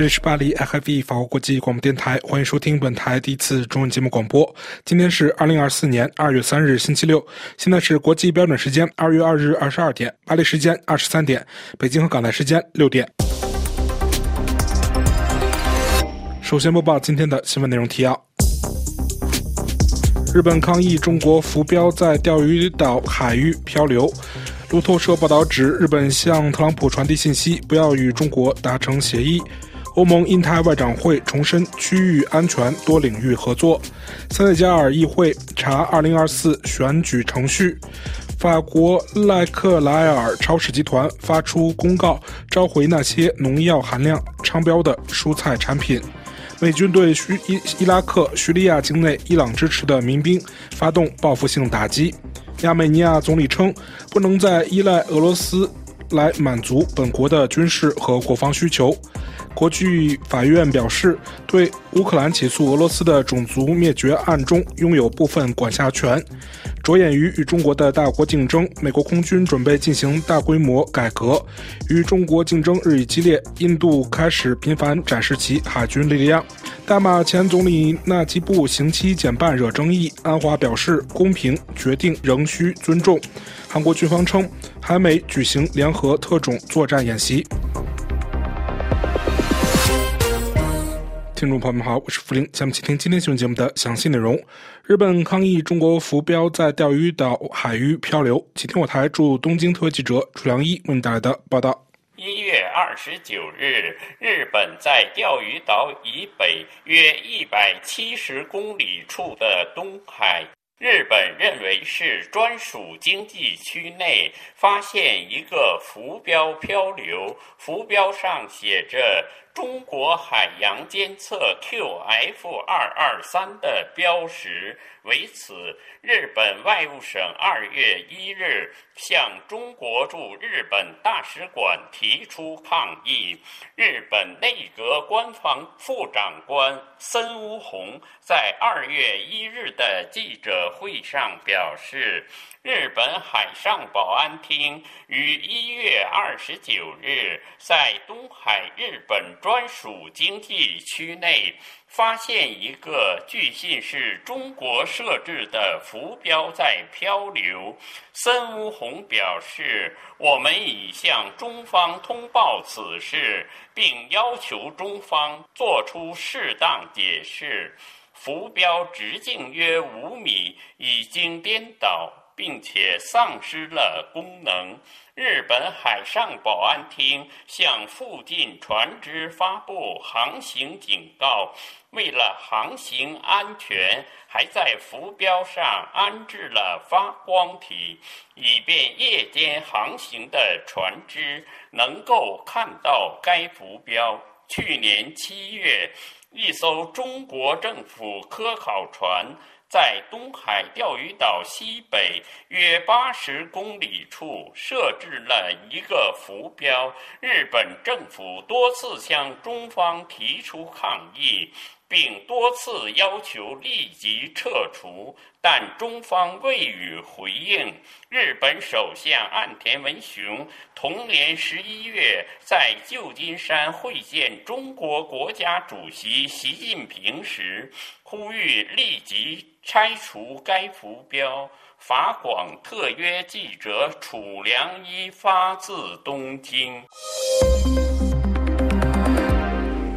这里是巴黎 FIV 法国国际广播电台，欢迎收听本台第一次中文节目广播。今天是二零二四年二月三日，星期六，现在是国际标准时间二月二日二十二点，巴黎时间二十三点，北京和港台时间六点。首先播报今天的新闻内容提要：日本抗议中国浮标在钓鱼岛海域漂流。路透社报道指，日本向特朗普传递信息，不要与中国达成协议。欧盟印太外长会重申区域安全多领域合作。塞内加尔议会查2024选举程序。法国赖克莱尔超市集团发出公告，召回那些农药含量超标的蔬菜产品。美军对叙伊伊拉克、叙利亚境内伊朗支持的民兵发动报复性打击。亚美尼亚总理称，不能再依赖俄罗斯来满足本国的军事和国防需求。国际法院表示，对乌克兰起诉俄罗斯的种族灭绝案中拥有部分管辖权。着眼于与中国的大国竞争，美国空军准备进行大规模改革。与中国竞争日益激烈，印度开始频繁展示其海军力量。大马前总理纳吉布刑期减半惹争议，安华表示公平决定仍需尊重。韩国军方称，韩美举行联合特种作战演习。听众朋友们好，我是福林，下面请听今天新闻节目的详细内容。日本抗议中国浮标在钓鱼岛海域漂流，请听我台驻东京特约记者楚良一为您带来的报道。一月二十九日，日本在钓鱼岛以北约一百七十公里处的东海，日本认为是专属经济区内，发现一个浮标漂流，浮标上写着。中国海洋监测 QF 二二三的标识，为此，日本外务省二月一日向中国驻日本大使馆提出抗议。日本内阁官方副长官森乌宏在二月一日的记者会上表示。日本海上保安厅于一月二十九日在东海日本专属经济区内发现一个据信是中国设置的浮标在漂流。森乌宏表示：“我们已向中方通报此事，并要求中方作出适当解释。浮标直径约五米，已经颠倒。”并且丧失了功能。日本海上保安厅向附近船只发布航行警告，为了航行安全，还在浮标上安置了发光体，以便夜间航行的船只能够看到该浮标。去年七月，一艘中国政府科考船。在东海钓鱼岛西北约八十公里处设置了一个浮标，日本政府多次向中方提出抗议。并多次要求立即撤除，但中方未予回应。日本首相岸田文雄同年十一月在旧金山会见中国国家主席习近平时，呼吁立即拆除该浮标。法广特约记者楚良一发自东京。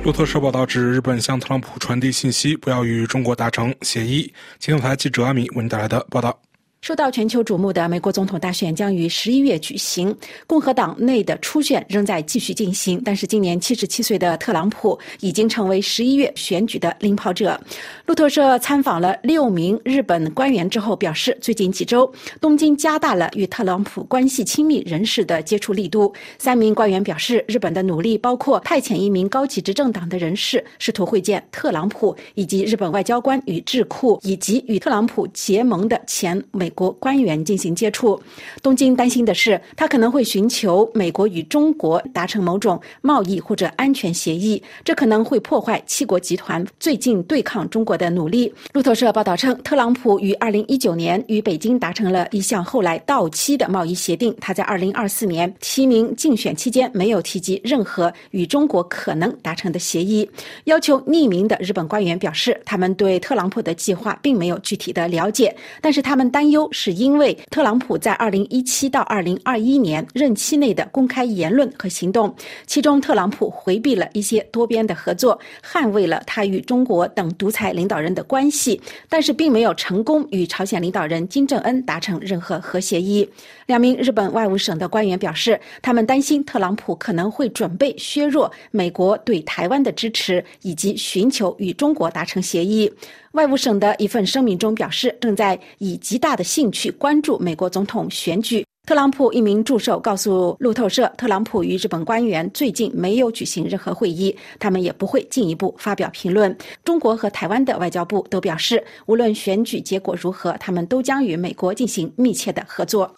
路透社报道指，日本向特朗普传递信息，不要与中国达成协议。青台记者阿米为您带来的报道。受到全球瞩目的美国总统大选将于十一月举行，共和党内的初选仍在继续进行。但是，今年七十七岁的特朗普已经成为十一月选举的领跑者。路透社参访了六名日本官员之后表示，最近几周，东京加大了与特朗普关系亲密人士的接触力度。三名官员表示，日本的努力包括派遣一名高级执政党的人士，试图会见特朗普，以及日本外交官与智库以及与特朗普结盟的前美。国官员进行接触。东京担心的是，他可能会寻求美国与中国达成某种贸易或者安全协议，这可能会破坏七国集团最近对抗中国的努力。路透社报道称，特朗普于二零一九年与北京达成了一项后来到期的贸易协定。他在二零二四年提名竞选期间没有提及任何与中国可能达成的协议。要求匿名的日本官员表示，他们对特朗普的计划并没有具体的了解，但是他们担忧是因为特朗普在二零一七到二零二一年任期内的公开言论和行动，其中特朗普回避了一些多边的合作，捍卫了他与中国等独裁领导人的关系，但是并没有成功与朝鲜领导人金正恩达成任何和协议。两名日本外务省的官员表示，他们担心特朗普可能会准备削弱美国对台湾的支持，以及寻求与中国达成协议。外务省的一份声明中表示，正在以极大的兴趣关注美国总统选举。特朗普一名助手告诉路透社，特朗普与日本官员最近没有举行任何会议，他们也不会进一步发表评论。中国和台湾的外交部都表示，无论选举结果如何，他们都将与美国进行密切的合作。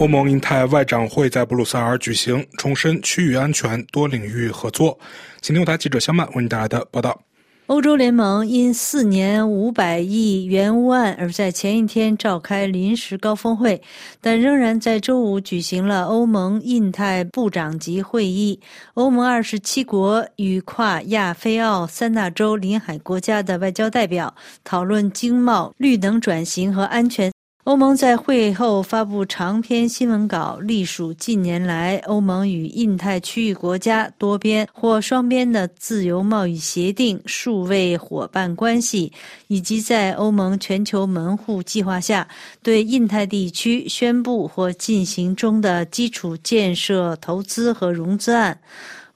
欧盟印太外长会在布鲁塞尔举行，重申区域安全、多领域合作。请听台记者肖曼为你带来的报道。欧洲联盟因四年五百亿元乌案而在前一天召开临时高峰会，但仍然在周五举行了欧盟印太部长级会议。欧盟二十七国与跨亚非澳三大洲临海国家的外交代表讨论经贸、绿能转型和安全。欧盟在会后发布长篇新闻稿，隶属近年来欧盟与印太区域国家多边或双边的自由贸易协定、数位伙伴关系，以及在欧盟全球门户计划下对印太地区宣布或进行中的基础建设投资和融资案。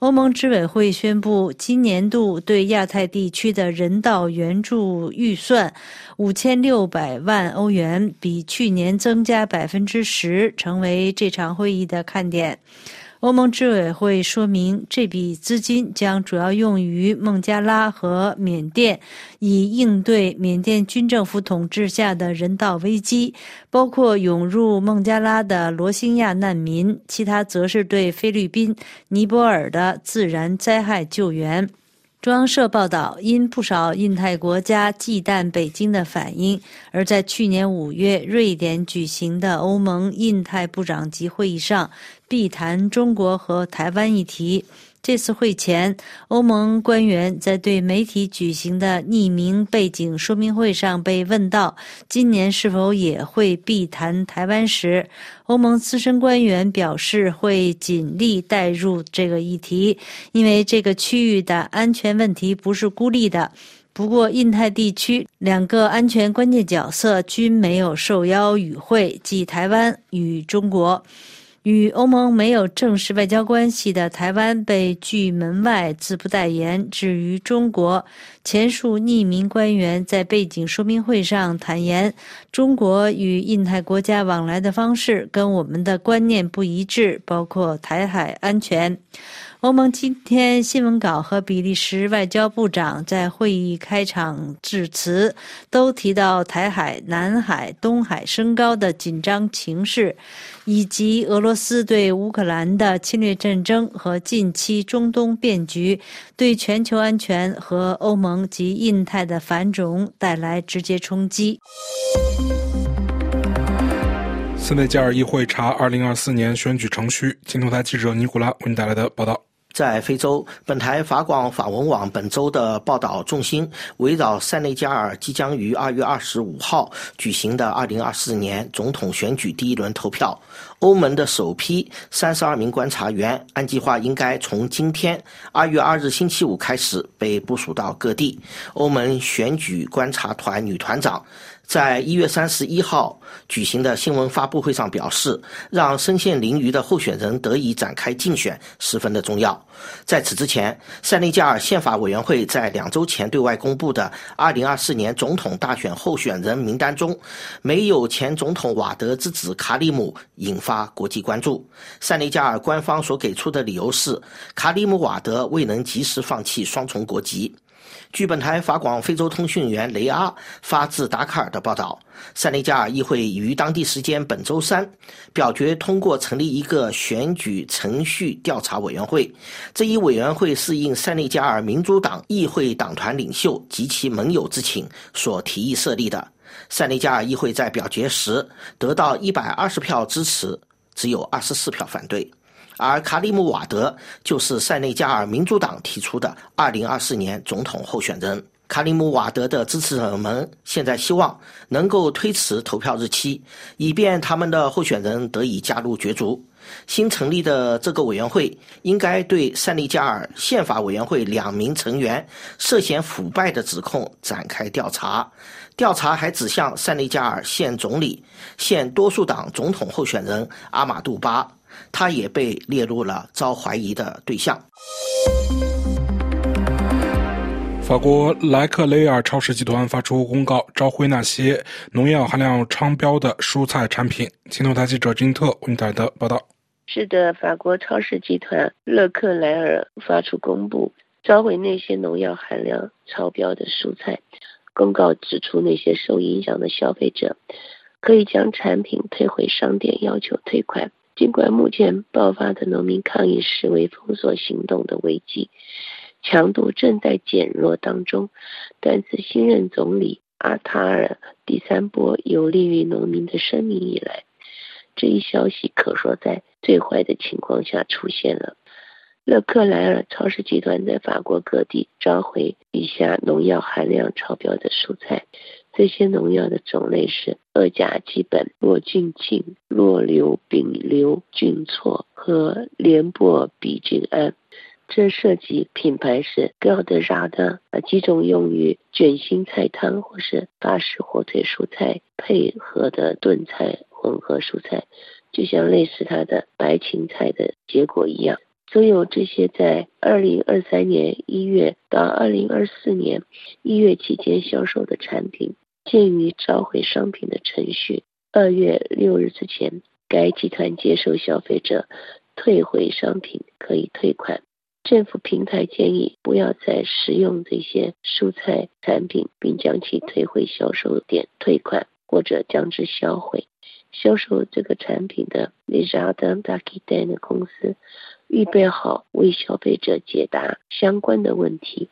欧盟执委会宣布，今年度对亚太地区的人道援助预算五千六百万欧元，比去年增加百分之十，成为这场会议的看点。欧盟执委会说明，这笔资金将主要用于孟加拉和缅甸，以应对缅甸军政府统治下的人道危机，包括涌入孟加拉的罗兴亚难民；其他则是对菲律宾、尼泊尔的自然灾害救援。中央社报道，因不少印太国家忌惮北京的反应，而在去年五月瑞典举行的欧盟印太部长级会议上，必谈中国和台湾议题。这次会前，欧盟官员在对媒体举行的匿名背景说明会上被问到今年是否也会避谈台湾时，欧盟资深官员表示会尽力带入这个议题，因为这个区域的安全问题不是孤立的。不过，印太地区两个安全关键角色均没有受邀与会，即台湾与中国。与欧盟没有正式外交关系的台湾被拒门外，自不待言。至于中国，前述匿名官员在背景说明会上坦言，中国与印太国家往来的方式跟我们的观念不一致，包括台海安全。欧盟今天新闻稿和比利时外交部长在会议开场致辞都提到台海、南海、东海升高的紧张情势，以及俄罗斯对乌克兰的侵略战争和近期中东变局对全球安全和欧盟及印太的繁荣带来直接冲击。斯内加尔议会查2024年选举程序，青头台记者尼古拉为您带来的报道。在非洲，本台法广法文网本周的报道重心围绕塞内加尔即将于二月二十五号举行的二零二四年总统选举第一轮投票。欧盟的首批三十二名观察员按计划应该从今天二月二日星期五开始被部署到各地。欧盟选举观察团女团长。在一月三十一号举行的新闻发布会上表示，让身陷囹圄的候选人得以展开竞选十分的重要。在此之前，塞内加尔宪法委员会在两周前对外公布的二零二四年总统大选候选人名单中，没有前总统瓦德之子卡里姆，引发国际关注。塞内加尔官方所给出的理由是，卡里姆瓦德未能及时放弃双重国籍。据本台法广非洲通讯员雷阿发自达喀尔的报道，塞内加尔议会于当地时间本周三表决通过成立一个选举程序调查委员会。这一委员会是应塞内加尔民主党议会党团领袖及其盟友之请所提议设立的。塞内加尔议会在表决时得到一百二十票支持，只有二十四票反对。而卡里姆瓦德就是塞内加尔民主党提出的2024年总统候选人。卡里姆瓦德的支持者们现在希望能够推迟投票日期，以便他们的候选人得以加入角逐。新成立的这个委员会应该对塞内加尔宪法委员会两名成员涉嫌腐败的指控展开调查。调查还指向塞内加尔现总理、现多数党总统候选人阿马杜巴。他也被列入了遭怀疑的对象。法国莱克雷尔超市集团发出公告，召回那些农药含量超标的蔬菜产品。青头台记者金特为台的报道。是的，法国超市集团勒克莱尔发出公布，召回那些农药含量超标的蔬菜。公告指出，那些受影响的消费者可以将产品退回商店，要求退款。尽管目前爆发的农民抗议示威封锁行动的危机强度正在减弱当中，但自新任总理阿塔尔第三波有利于农民的声明以来，这一消息可说在最坏的情况下出现了。勒克莱尔超市集团在法国各地召回以下农药含量超标的蔬菜。这些农药的种类是二甲基苯、洛菌净、洛硫丙硫菌唑和联泊比菌胺。这涉及品牌是高德扎的啊几种用于卷心菜汤或是法式火腿蔬菜配合的炖菜混合蔬菜，就像类似它的白芹菜的结果一样。所有这些在二零二三年一月到二零二四年一月期间销售的产品。鉴于召回商品的程序，二月六日之前，该集团接受消费者退回商品可以退款。政府平台建议不要再食用这些蔬菜产品，并将其退回销售点退款或者将之销毁。销售这个产品的 l e j a d a d a k i d a n 公司预备好为消费者解答相关的问题。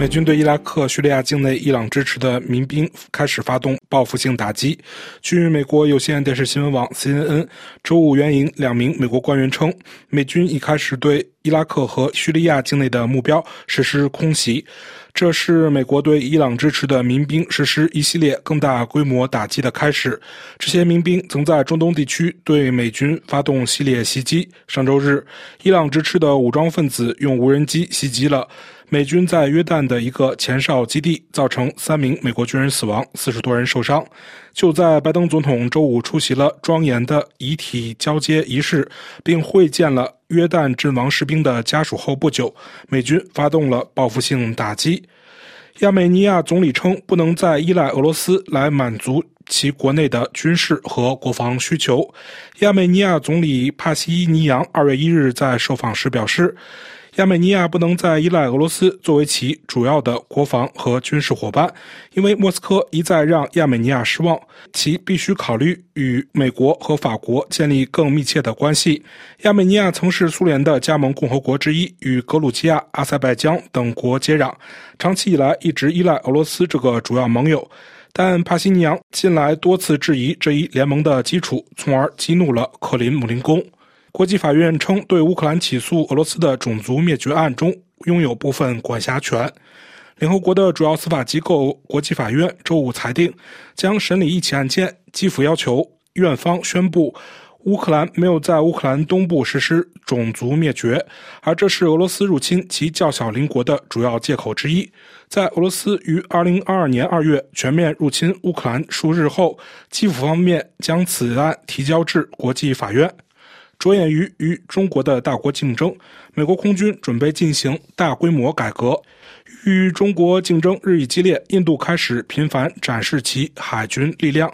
美军对伊拉克、叙利亚境内伊朗支持的民兵开始发动报复性打击。据美国有线电视新闻网 CNN 周五援引两名美国官员称，美军已开始对伊拉克和叙利亚境内的目标实施空袭。这是美国对伊朗支持的民兵实施一系列更大规模打击的开始。这些民兵曾在中东地区对美军发动系列袭击。上周日，伊朗支持的武装分子用无人机袭击了。美军在约旦的一个前哨基地，造成三名美国军人死亡，四十多人受伤。就在拜登总统周五出席了庄严的遗体交接仪式，并会见了约旦阵亡士兵的家属后不久，美军发动了报复性打击。亚美尼亚总理称，不能再依赖俄罗斯来满足其国内的军事和国防需求。亚美尼亚总理帕西尼扬二月一日在受访时表示。亚美尼亚不能再依赖俄罗斯作为其主要的国防和军事伙伴，因为莫斯科一再让亚美尼亚失望。其必须考虑与美国和法国建立更密切的关系。亚美尼亚曾是苏联的加盟共和国之一，与格鲁吉亚、阿塞拜疆等国接壤，长期以来一直依赖俄罗斯这个主要盟友。但帕西尼扬近来多次质疑这一联盟的基础，从而激怒了克林姆林宫。国际法院称，对乌克兰起诉俄罗斯的种族灭绝案中拥有部分管辖权。联合国的主要司法机构国际法院周五裁定，将审理一起案件。基辅要求院方宣布，乌克兰没有在乌克兰东部实施种族灭绝，而这是俄罗斯入侵其较小邻国的主要借口之一。在俄罗斯于2022年2月全面入侵乌克兰数日后，基辅方面将此案提交至国际法院。着眼于与中国的大国竞争，美国空军准备进行大规模改革。与中国竞争日益激烈，印度开始频繁展示其海军力量。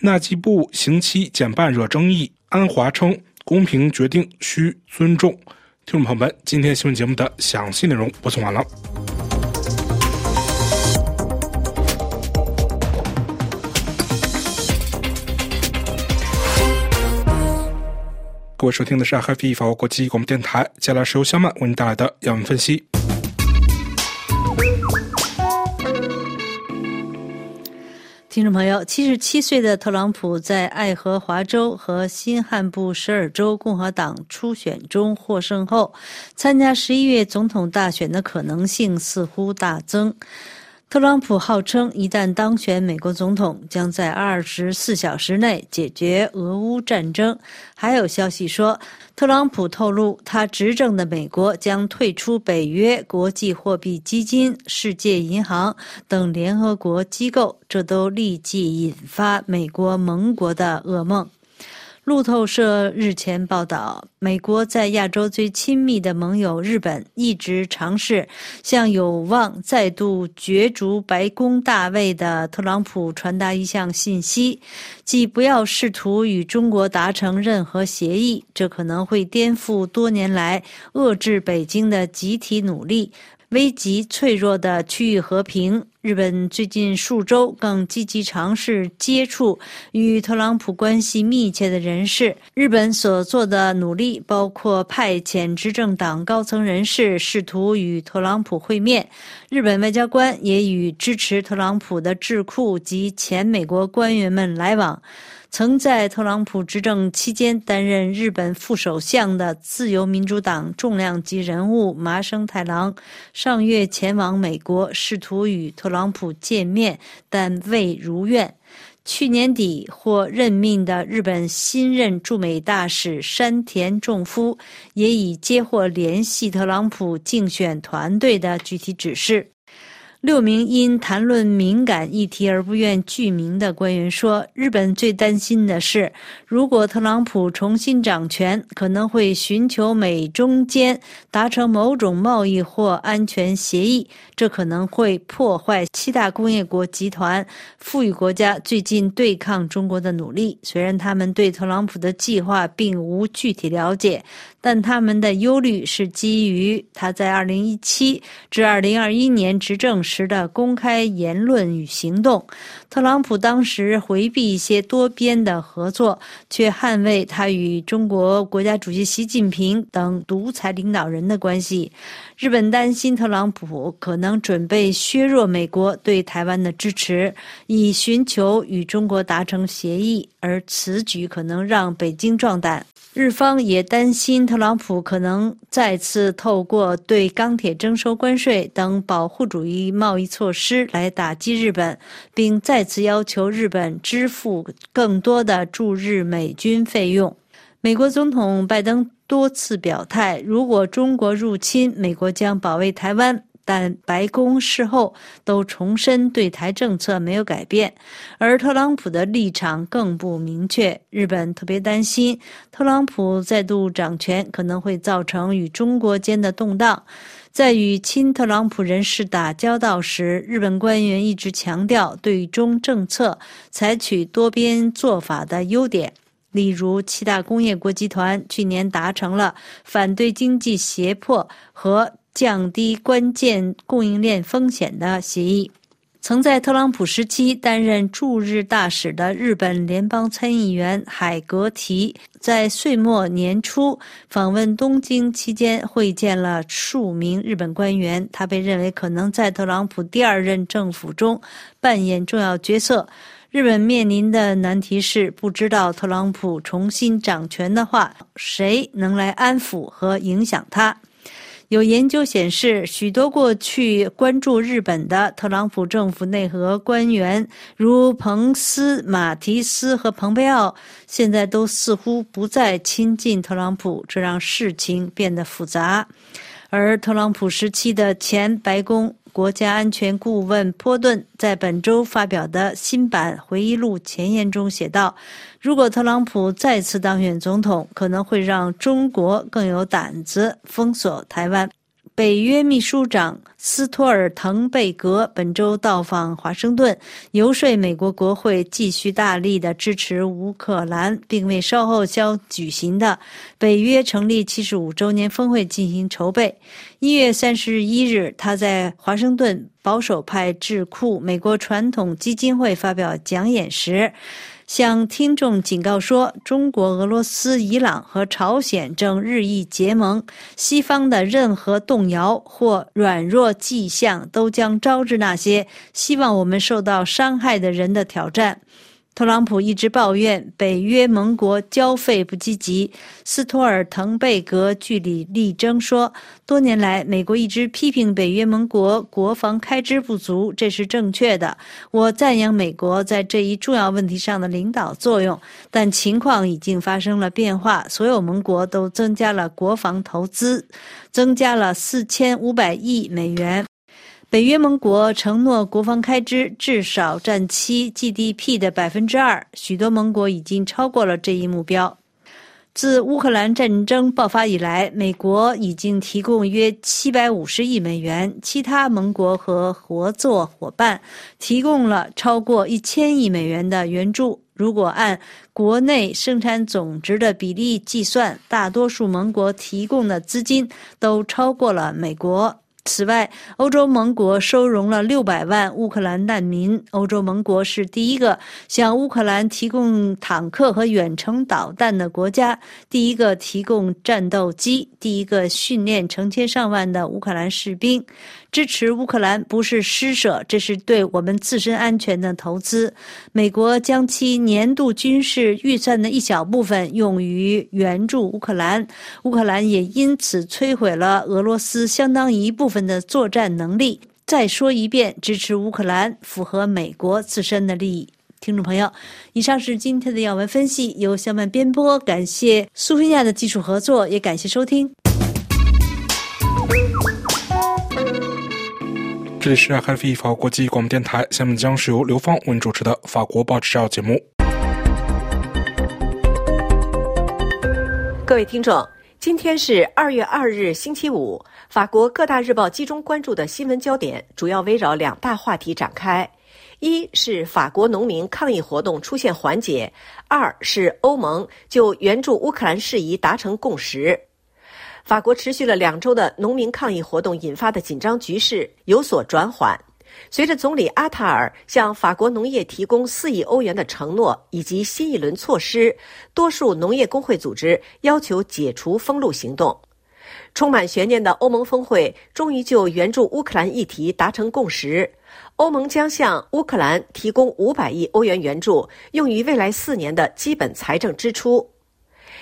纳吉布刑期减半惹争议，安华称公平决定需尊重。听众朋友们，今天新闻节目的详细内容播送完了。各位收听的是 HFE 法国国际广播电台，接下来是由小曼为您带来的要闻分析。听众朋友，七十七岁的特朗普在爱荷华州和新罕布什尔州共和党初选中获胜后，参加十一月总统大选的可能性似乎大增。特朗普号称，一旦当选美国总统，将在二十四小时内解决俄乌战争。还有消息说，特朗普透露，他执政的美国将退出北约、国际货币基金、世界银行等联合国机构，这都立即引发美国盟国的噩梦。路透社日前报道，美国在亚洲最亲密的盟友日本一直尝试向有望再度角逐白宫大位的特朗普传达一项信息，即不要试图与中国达成任何协议，这可能会颠覆多年来遏制北京的集体努力。危及脆弱的区域和平。日本最近数周更积极尝试接触与特朗普关系密切的人士。日本所做的努力包括派遣执政党高层人士试图与特朗普会面。日本外交官也与支持特朗普的智库及前美国官员们来往。曾在特朗普执政期间担任日本副首相的自由民主党重量级人物麻生太郎，上月前往美国，试图与特朗普见面，但未如愿。去年底获任命的日本新任驻美大使山田重夫，也已接获联系特朗普竞选团队的具体指示。六名因谈论敏感议题而不愿具名的官员说：“日本最担心的是，如果特朗普重新掌权，可能会寻求美中间达成某种贸易或安全协议，这可能会破坏七大工业国集团富裕国家最近对抗中国的努力。虽然他们对特朗普的计划并无具体了解。”但他们的忧虑是基于他在2017至2021年执政时的公开言论与行动。特朗普当时回避一些多边的合作，却捍卫他与中国国家主席习近平等独裁领导人的关系。日本担心特朗普可能准备削弱美国对台湾的支持，以寻求与中国达成协议，而此举可能让北京壮胆。日方也担心特朗普可能再次透过对钢铁征收关税等保护主义贸易措施来打击日本，并再次要求日本支付更多的驻日美军费用。美国总统拜登多次表态，如果中国入侵，美国将保卫台湾。但白宫事后都重申对台政策没有改变，而特朗普的立场更不明确。日本特别担心特朗普再度掌权可能会造成与中国间的动荡。在与亲特朗普人士打交道时，日本官员一直强调对中政策采取多边做法的优点，例如七大工业国集团去年达成了反对经济胁迫和。降低关键供应链风险的协议。曾在特朗普时期担任驻日大使的日本联邦参议员海格提，在岁末年初访问东京期间会见了数名日本官员。他被认为可能在特朗普第二任政府中扮演重要角色。日本面临的难题是，不知道特朗普重新掌权的话，谁能来安抚和影响他。有研究显示，许多过去关注日本的特朗普政府内阁官员，如彭斯、马提斯和蓬佩奥，现在都似乎不再亲近特朗普，这让事情变得复杂。而特朗普时期的前白宫。国家安全顾问波顿在本周发表的新版回忆录前言中写道：“如果特朗普再次当选总统，可能会让中国更有胆子封锁台湾。”北约秘书长斯托尔滕贝格本周到访华盛顿，游说美国国会继续大力的支持乌克兰，并为稍后将举行的北约成立七十五周年峰会进行筹备。一月三十一日，他在华盛顿保守派智库美国传统基金会发表讲演时。向听众警告说，中国、俄罗斯、伊朗和朝鲜正日益结盟，西方的任何动摇或软弱迹象都将招致那些希望我们受到伤害的人的挑战。特朗普一直抱怨北约盟国交费不积极。斯托尔滕贝格据理力争说，多年来美国一直批评北约盟国国防开支不足，这是正确的。我赞扬美国在这一重要问题上的领导作用，但情况已经发生了变化。所有盟国都增加了国防投资，增加了四千五百亿美元。北约盟国承诺国防开支至少占其 GDP 的百分之二，许多盟国已经超过了这一目标。自乌克兰战争爆发以来，美国已经提供约七百五十亿美元，其他盟国和合作伙伴提供了超过一千亿美元的援助。如果按国内生产总值的比例计算，大多数盟国提供的资金都超过了美国。此外，欧洲盟国收容了六百万乌克兰难民。欧洲盟国是第一个向乌克兰提供坦克和远程导弹的国家，第一个提供战斗机，第一个训练成千上万的乌克兰士兵。支持乌克兰不是施舍，这是对我们自身安全的投资。美国将其年度军事预算的一小部分用于援助乌克兰，乌克兰也因此摧毁了俄罗斯相当一部分的作战能力。再说一遍，支持乌克兰符合美国自身的利益。听众朋友，以上是今天的要闻分析，由小曼编播，感谢苏菲亚的技术合作，也感谢收听。这里是 f 法国国际广播电台，下面将是由刘芳为主持的法国报纸要节目。各位听众，今天是二月二日，星期五。法国各大日报集中关注的新闻焦点主要围绕两大话题展开：一是法国农民抗议活动出现缓解；二是欧盟就援助乌克兰事宜达成共识。法国持续了两周的农民抗议活动引发的紧张局势有所转缓。随着总理阿塔尔向法国农业提供四亿欧元的承诺以及新一轮措施，多数农业工会组织要求解除封路行动。充满悬念的欧盟峰会终于就援助乌克兰议题达成共识。欧盟将向乌克兰提供五百亿欧元援助，用于未来四年的基本财政支出。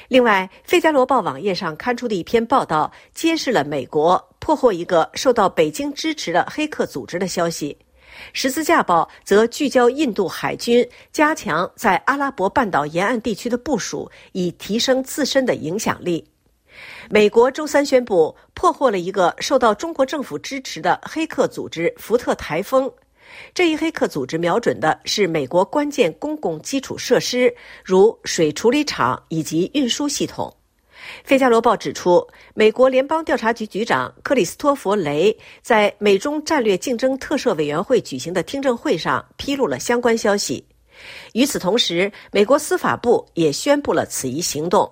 另外，《费加罗报》网页上刊出的一篇报道，揭示了美国破获一个受到北京支持的黑客组织的消息。《十字架报》则聚焦印度海军加强在阿拉伯半岛沿岸地区的部署，以提升自身的影响力。美国周三宣布破获了一个受到中国政府支持的黑客组织“福特台风”。这一黑客组织瞄准的是美国关键公共基础设施，如水处理厂以及运输系统。《费加罗报》指出，美国联邦调查局局长克里斯托弗·雷在美中战略竞争特设委员会举行的听证会上披露了相关消息。与此同时，美国司法部也宣布了此一行动。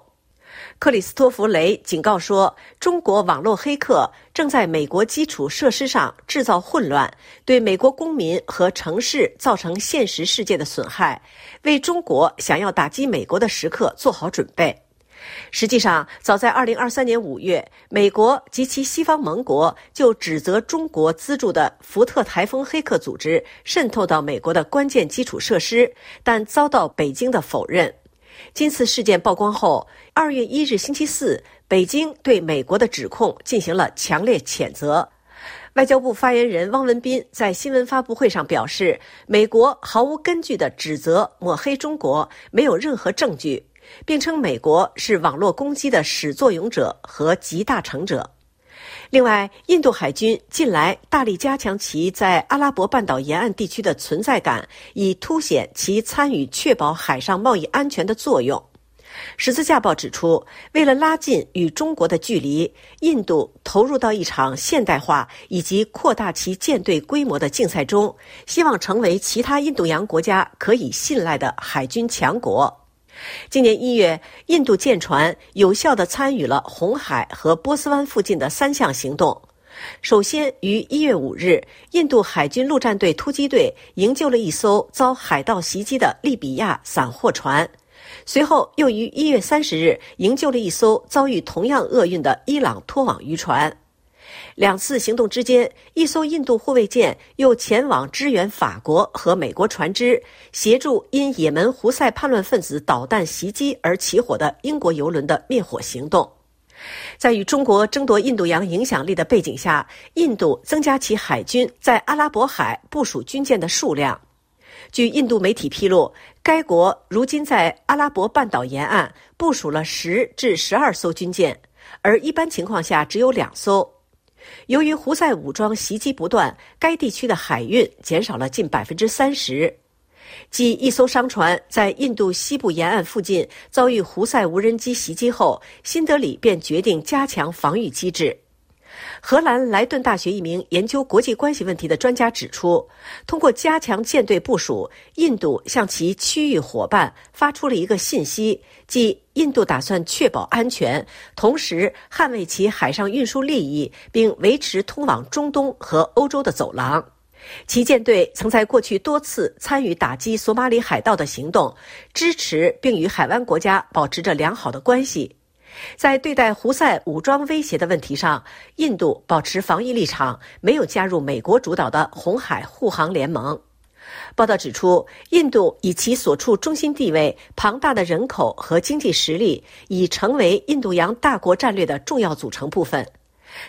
克里斯托弗雷警告说，中国网络黑客正在美国基础设施上制造混乱，对美国公民和城市造成现实世界的损害，为中国想要打击美国的时刻做好准备。实际上，早在2023年5月，美国及其西方盟国就指责中国资助的福特台风黑客组织渗透到美国的关键基础设施，但遭到北京的否认。今次事件曝光后，二月一日星期四，北京对美国的指控进行了强烈谴责。外交部发言人汪文斌在新闻发布会上表示，美国毫无根据的指责抹黑中国，没有任何证据，并称美国是网络攻击的始作俑者和集大成者。另外，印度海军近来大力加强其在阿拉伯半岛沿岸地区的存在感，以凸显其参与确保海上贸易安全的作用。《十字架报》指出，为了拉近与中国的距离，印度投入到一场现代化以及扩大其舰队规模的竞赛中，希望成为其他印度洋国家可以信赖的海军强国。今年一月，印度舰船有效地参与了红海和波斯湾附近的三项行动。首先，于一月五日，印度海军陆战队突击队营救了一艘遭海盗袭击的利比亚散货船。随后，又于一月三十日营救了一艘遭遇同样厄运的伊朗拖网渔船。两次行动之间，一艘印度护卫舰又前往支援法国和美国船只，协助因也门胡塞叛乱分子导弹袭击而起火的英国油轮的灭火行动。在与中国争夺印度洋影响力的背景下，印度增加其海军在阿拉伯海部署军舰的数量。据印度媒体披露，该国如今在阿拉伯半岛沿岸部署了十至十二艘军舰，而一般情况下只有两艘。由于胡塞武装袭击不断，该地区的海运减少了近百分之三十。继一艘商船在印度西部沿岸附近遭遇胡塞无人机袭击后，新德里便决定加强防御机制。荷兰莱顿大学一名研究国际关系问题的专家指出，通过加强舰队部署，印度向其区域伙伴发出了一个信息，即印度打算确保安全，同时捍卫其海上运输利益，并维持通往中东和欧洲的走廊。其舰队曾在过去多次参与打击索马里海盗的行动，支持并与海湾国家保持着良好的关系。在对待胡塞武装威胁的问题上，印度保持防御立场，没有加入美国主导的红海护航联盟。报道指出，印度以其所处中心地位、庞大的人口和经济实力，已成为印度洋大国战略的重要组成部分。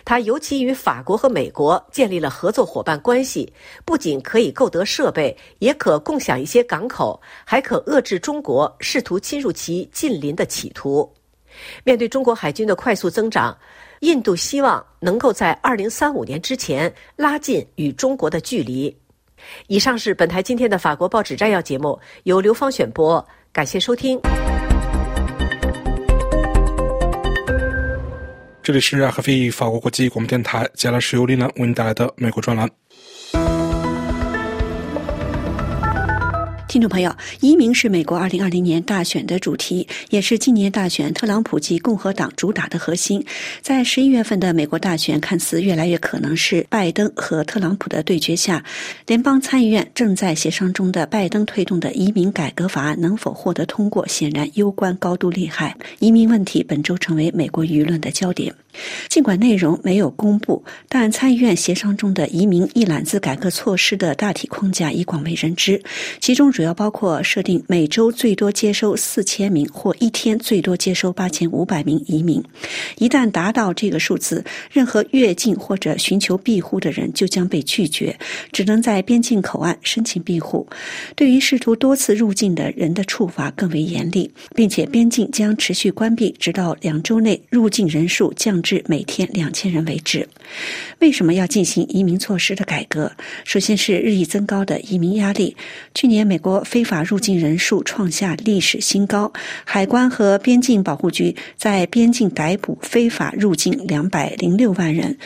它尤其与法国和美国建立了合作伙伴关系，不仅可以购得设备，也可共享一些港口，还可遏制中国试图侵入其近邻的企图。面对中国海军的快速增长，印度希望能够在二零三五年之前拉近与中国的距离。以上是本台今天的法国报纸摘要节目，由刘芳选播，感谢收听。这里是爱荷菲法国国际广播电台，接下来是由林兰为您带来的美国专栏。听众朋友，移民是美国2020年大选的主题，也是今年大选特朗普及共和党主打的核心。在十一月份的美国大选看似越来越可能是拜登和特朗普的对决下，联邦参议院正在协商中的拜登推动的移民改革法案能否获得通过，显然攸关高度利害。移民问题本周成为美国舆论的焦点。尽管内容没有公布，但参议院协商中的移民一揽子改革措施的大体框架已广为人知，其中主要包括设定每周最多接收四千名或一天最多接收八千五百名移民。一旦达到这个数字，任何越境或者寻求庇护的人就将被拒绝，只能在边境口岸申请庇护。对于试图多次入境的人的处罚更为严厉，并且边境将持续关闭，直到两周内入境人数降至每天两千人为止。为什么要进行移民措施的改革？首先是日益增高的移民压力。去年美国非法入境人数创下历史新高，海关和边境保护局在边境逮捕非法入境两百零六万人，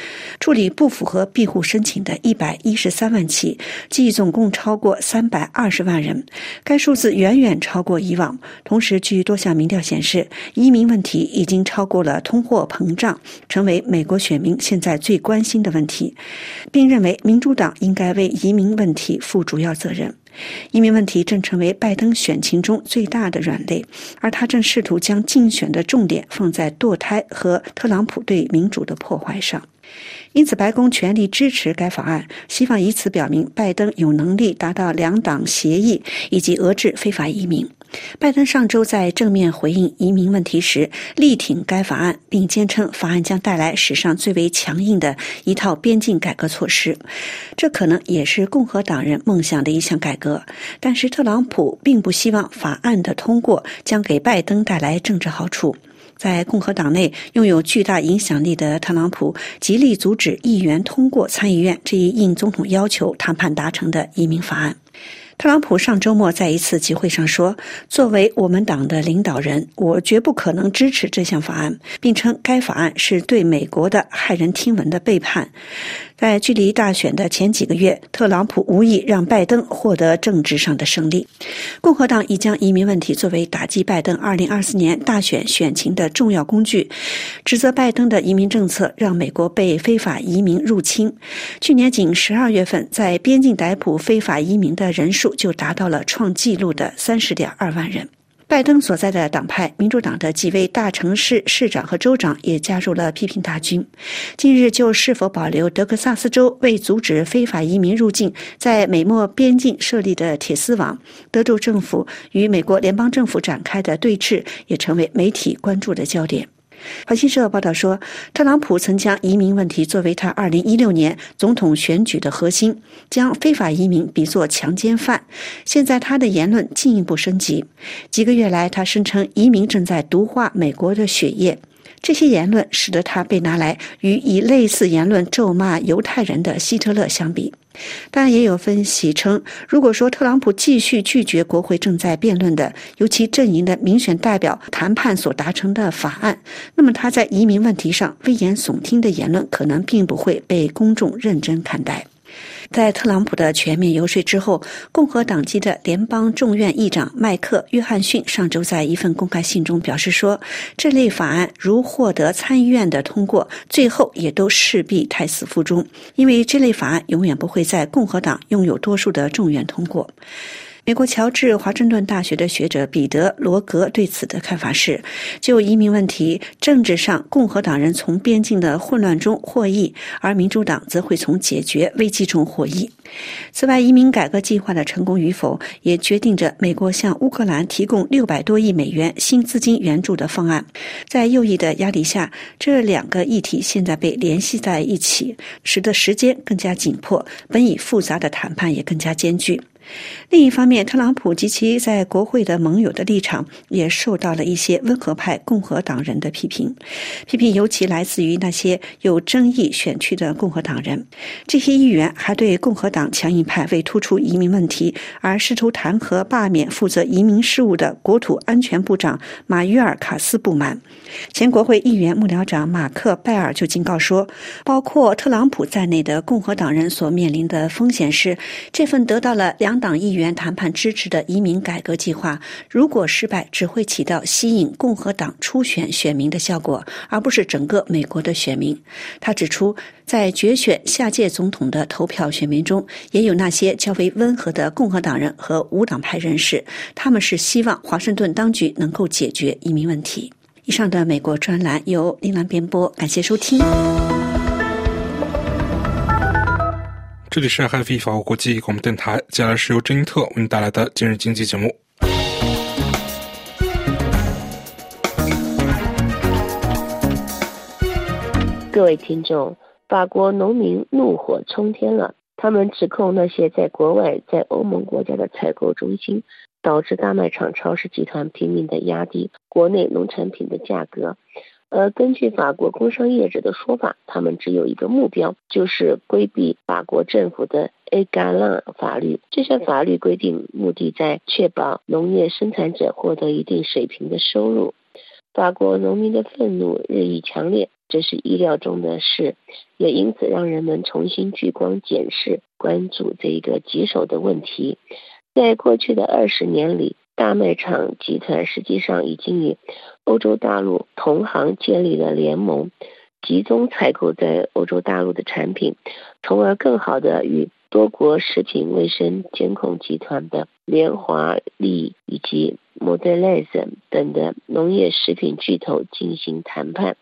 处理不符合庇护申请的一百一十三万起，即总共超过三百二十万人。该数字远远超过以往。同时，据多项民调显示，移民问题已经超过了通货膨胀，成为美国选民现在最关心的问题，并认为民主党应该为移民问题负主要责任。移民问题正成为拜登选情中最大的软肋，而他正试图将竞选的重点放在堕胎和特朗普对民主的破坏上。因此，白宫全力支持该法案，希望以此表明拜登有能力达到两党协议以及遏制非法移民。拜登上周在正面回应移民问题时，力挺该法案，并坚称法案将带来史上最为强硬的一套边境改革措施。这可能也是共和党人梦想的一项改革。但是，特朗普并不希望法案的通过将给拜登带来政治好处。在共和党内拥有巨大影响力的特朗普极力阻止议员通过参议院这一应总统要求谈判达成的移民法案。特朗普上周末在一次集会上说：“作为我们党的领导人，我绝不可能支持这项法案，并称该法案是对美国的骇人听闻的背叛。”在距离大选的前几个月，特朗普无意让拜登获得政治上的胜利。共和党已将移民问题作为打击拜登2024年大选选情的重要工具，指责拜登的移民政策让美国被非法移民入侵。去年仅12月份，在边境逮捕非法移民的人数就达到了创纪录的30.2万人。拜登所在的党派民主党的几位大城市市长和州长也加入了批评大军。近日，就是否保留德克萨斯州为阻止非法移民入境，在美墨边境设立的铁丝网，德州政府与美国联邦政府展开的对峙，也成为媒体关注的焦点。法新社报道说，特朗普曾将移民问题作为他2016年总统选举的核心，将非法移民比作强奸犯。现在他的言论进一步升级。几个月来，他声称移民正在毒化美国的血液。这些言论使得他被拿来与以类似言论咒骂犹太人的希特勒相比。但也有分析称，如果说特朗普继续拒绝国会正在辩论的由其阵营的民选代表谈判所达成的法案，那么他在移民问题上危言耸听的言论可能并不会被公众认真看待。在特朗普的全面游说之后，共和党籍的联邦众院议长麦克·约翰逊上周在一份公开信中表示说，这类法案如获得参议院的通过，最后也都势必胎死腹中，因为这类法案永远不会在共和党拥有多数的众院通过。美国乔治华盛顿大学的学者彼得罗格对此的看法是：就移民问题，政治上共和党人从边境的混乱中获益，而民主党则会从解决危机中获益。此外，移民改革计划的成功与否，也决定着美国向乌克兰提供六百多亿美元新资金援助的方案。在右翼的压力下，这两个议题现在被联系在一起，使得时间更加紧迫，本已复杂的谈判也更加艰巨。另一方面，特朗普及其在国会的盟友的立场也受到了一些温和派共和党人的批评，批评尤其来自于那些有争议选区的共和党人。这些议员还对共和党强硬派为突出移民问题而试图弹劾罢免负责移民事务的国土安全部长马约尔卡斯不满。前国会议员幕僚长马克拜尔就警告说，包括特朗普在内的共和党人所面临的风险是，这份得到了两党议员谈判支持的移民改革计划，如果失败，只会起到吸引共和党初选选民的效果，而不是整个美国的选民。他指出，在决选下届总统的投票选民中，也有那些较为温和的共和党人和无党派人士，他们是希望华盛顿当局能够解决移民问题。以上的美国专栏由林兰编播，感谢收听。这里是 HiFi 法国国际广播电台，接下来是由珍妮特为您带来的今日经济节目。各位听众，法国农民怒火冲天了，他们指控那些在国外、在欧盟国家的采购中心。导致大卖场、超市集团拼命的压低国内农产品的价格，而根据法国工商业者的说法，他们只有一个目标，就是规避法国政府的 Agala 法律。这项法律规定，目的在确保农业生产者获得一定水平的收入。法国农民的愤怒日益强烈，这是意料中的事，也因此让人们重新聚光检视、关注这一个棘手的问题。在过去的二十年里，大卖场集团实际上已经与欧洲大陆同行建立了联盟，集中采购在欧洲大陆的产品，从而更好的与多国食品卫生监控集团的联华利以及莫德莱森等的农业食品巨头进行谈判。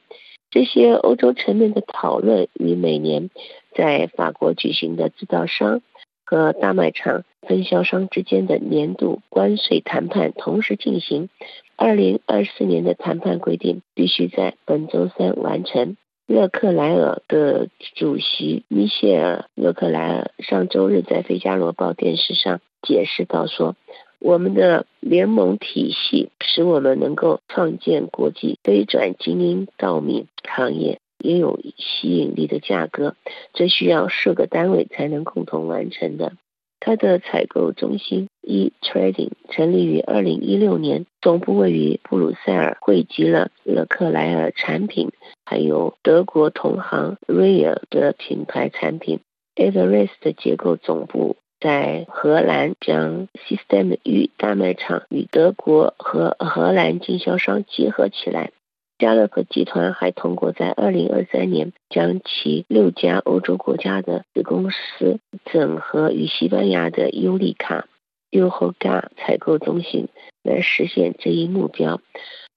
这些欧洲层面的讨论与每年在法国举行的制造商。和大卖场分销商之间的年度关税谈判同时进行。二零二四年的谈判规定必须在本周三完成。勒克莱尔的主席米歇尔·勒克莱尔上周日在《费加罗报》电视上解释到说：“我们的联盟体系使我们能够创建国际飞转精英稻米行业。”也有吸引力的价格，这需要数个单位才能共同完成的。它的采购中心 E Trading 成立于二零一六年，总部位于布鲁塞尔，汇集了勒克莱尔产品，还有德国同行 Real 的品牌产品。Everest 的结构总部在荷兰，将 System 与大卖场与德国和荷兰经销商结合起来。家乐福集团还通过在二零二三年将其六家欧洲国家的子公司整合与西班牙的尤利卡、优后嘎采购中心来实现这一目标。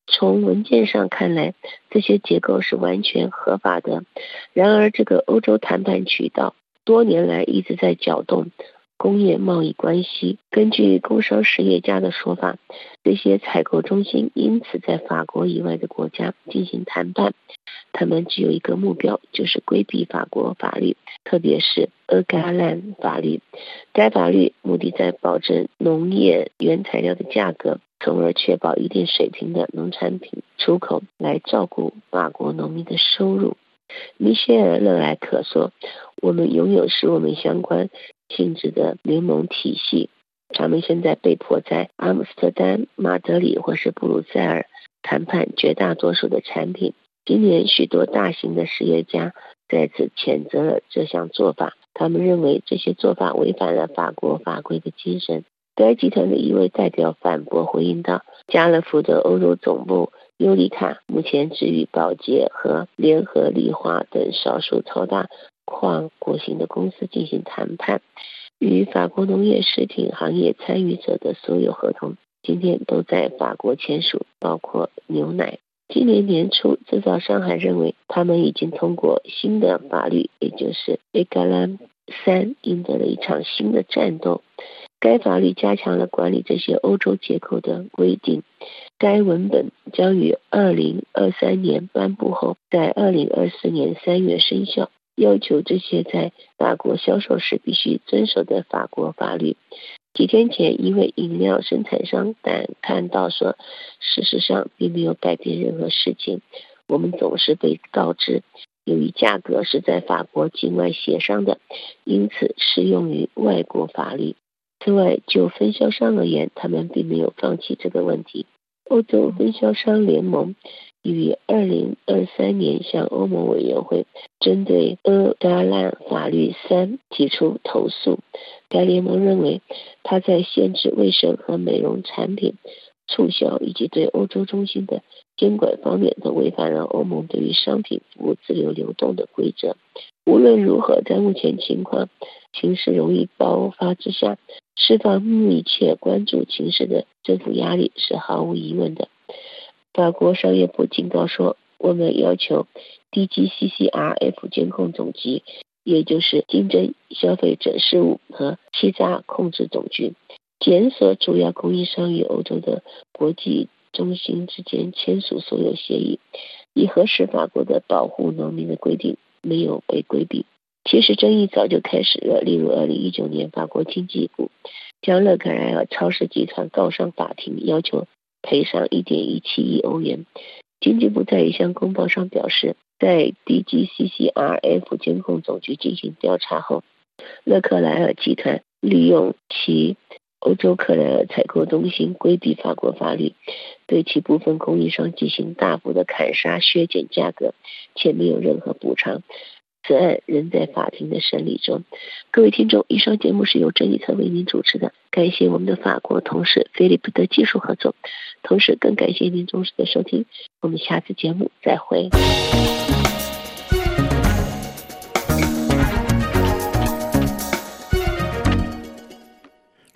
从文件上看来，这些结构是完全合法的。然而，这个欧洲谈判渠道多年来一直在搅动。工业贸易关系。根据工商实业家的说法，这些采购中心因此在法国以外的国家进行谈判。他们只有一个目标，就是规避法国法律，特别是厄加兰法律。该法律目的在保证农业原材料的价格，从而确保一定水平的农产品出口，来照顾法国农民的收入。米歇尔·勒莱克说：“我们拥有使我们相关。”性质的联盟体系，他们现在被迫在阿姆斯特丹、马德里或是布鲁塞尔谈判绝大多数的产品。今年，许多大型的实业家再次谴责了这项做法，他们认为这些做法违反了法国法规的精神。该集团的一位代表反驳回应道：“家乐福的欧洲总部尤里卡目前只与宝洁和联合利华等少数超大。”跨国型的公司进行谈判，与法国农业食品行业参与者的所有合同今天都在法国签署，包括牛奶。今年年初，制造商还认为他们已经通过新的法律，也就是《e g a l a n 三，赢得了一场新的战斗。该法律加强了管理这些欧洲结构的规定。该文本将于二零二三年颁布后，在二零二四年三月生效。要求这些在法国销售时必须遵守的法国法律。几天前，一位饮料生产商感叹道：“说，事实上并没有改变任何事情。我们总是被告知，由于价格是在法国境外协商的，因此适用于外国法律。此外，就分销商而言，他们并没有放弃这个问题。欧洲分销商联盟。”于二零二三年向欧盟委员会针对厄加兰法律三提出投诉。该联盟认为，它在限制卫生和美容产品促销以及对欧洲中心的监管方面都违反了欧盟对于商品服务自由流动的规则。无论如何，在目前情况形势容易爆发之下，释放密切关注情势的政府压力是毫无疑问的。法国商业部警告说：“我们要求 DGCCRF 监控总局，也就是竞争、消费者事务和欺诈控制总局，检索主要供应商与欧洲的国际中心之间签署所有协议，以核实法国的保护农民的规定没有被规避。其实争议早就开始了，例如2019年，法国经济部将勒克莱尔超市集团告上法庭，要求。”赔偿一点一七亿欧元。经济部在一项公报上表示，在 DGCCRF 监控总局进行调查后，勒克莱尔集团利用其欧洲克莱尔采购中心规避法国法律，对其部分供应商进行大幅的砍杀、削减价格，且没有任何补偿。此案仍在法庭的审理中。各位听众，以上节目是由珍妮特为您主持的，感谢我们的法国同事菲利普的技术合作，同时更感谢您忠实的收听。我们下次节目再会。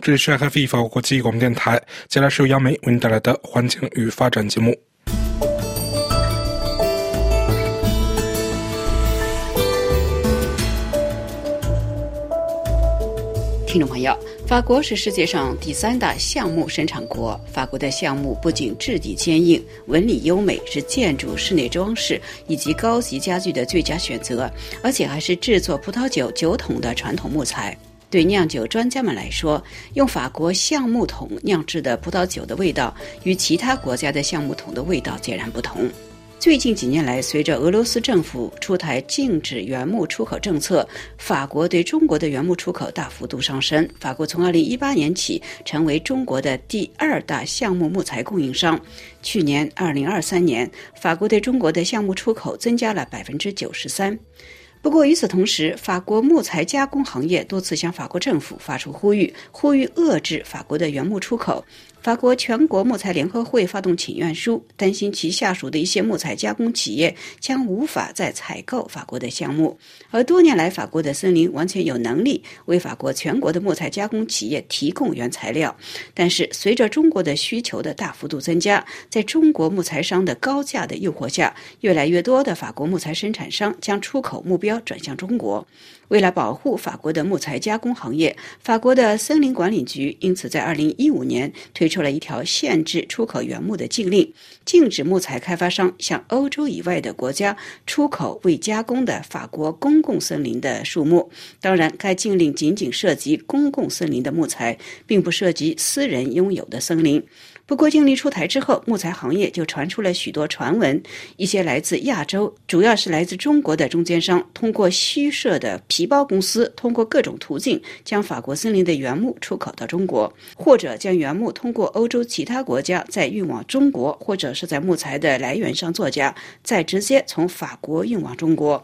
这里是 f 法国国际广播电台，接下来是由杨梅为您带来的环境与发展节目。听众朋友，法国是世界上第三大橡木生产国。法国的橡木不仅质地坚硬、纹理优美，是建筑、室内装饰以及高级家具的最佳选择，而且还是制作葡萄酒酒桶的传统木材。对酿酒专家们来说，用法国橡木桶酿制的葡萄酒的味道与其他国家的橡木桶的味道截然不同。最近几年来，随着俄罗斯政府出台禁止原木出口政策，法国对中国的原木出口大幅度上升。法国从2018年起成为中国的第二大橡木木材供应商。去年2023年，法国对中国的橡木出口增加了百分之九十三。不过与此同时，法国木材加工行业多次向法国政府发出呼吁，呼吁遏制法国的原木出口。法国全国木材联合会发动请愿书，担心其下属的一些木材加工企业将无法再采购法国的橡木。而多年来，法国的森林完全有能力为法国全国的木材加工企业提供原材料。但是，随着中国的需求的大幅度增加，在中国木材商的高价的诱惑下，越来越多的法国木材生产商将出口目标转向中国。为了保护法国的木材加工行业，法国的森林管理局因此在2015年推出了一条限制出口原木的禁令，禁止木材开发商向欧洲以外的国家出口未加工的法国公共森林的树木。当然，该禁令仅仅涉及公共森林的木材，并不涉及私人拥有的森林。不过，禁令出台之后，木材行业就传出了许多传闻。一些来自亚洲，主要是来自中国的中间商，通过虚设的皮包公司，通过各种途径将法国森林的原木出口到中国，或者将原木通过欧洲其他国家再运往中国，或者是在木材的来源上作假，再直接从法国运往中国。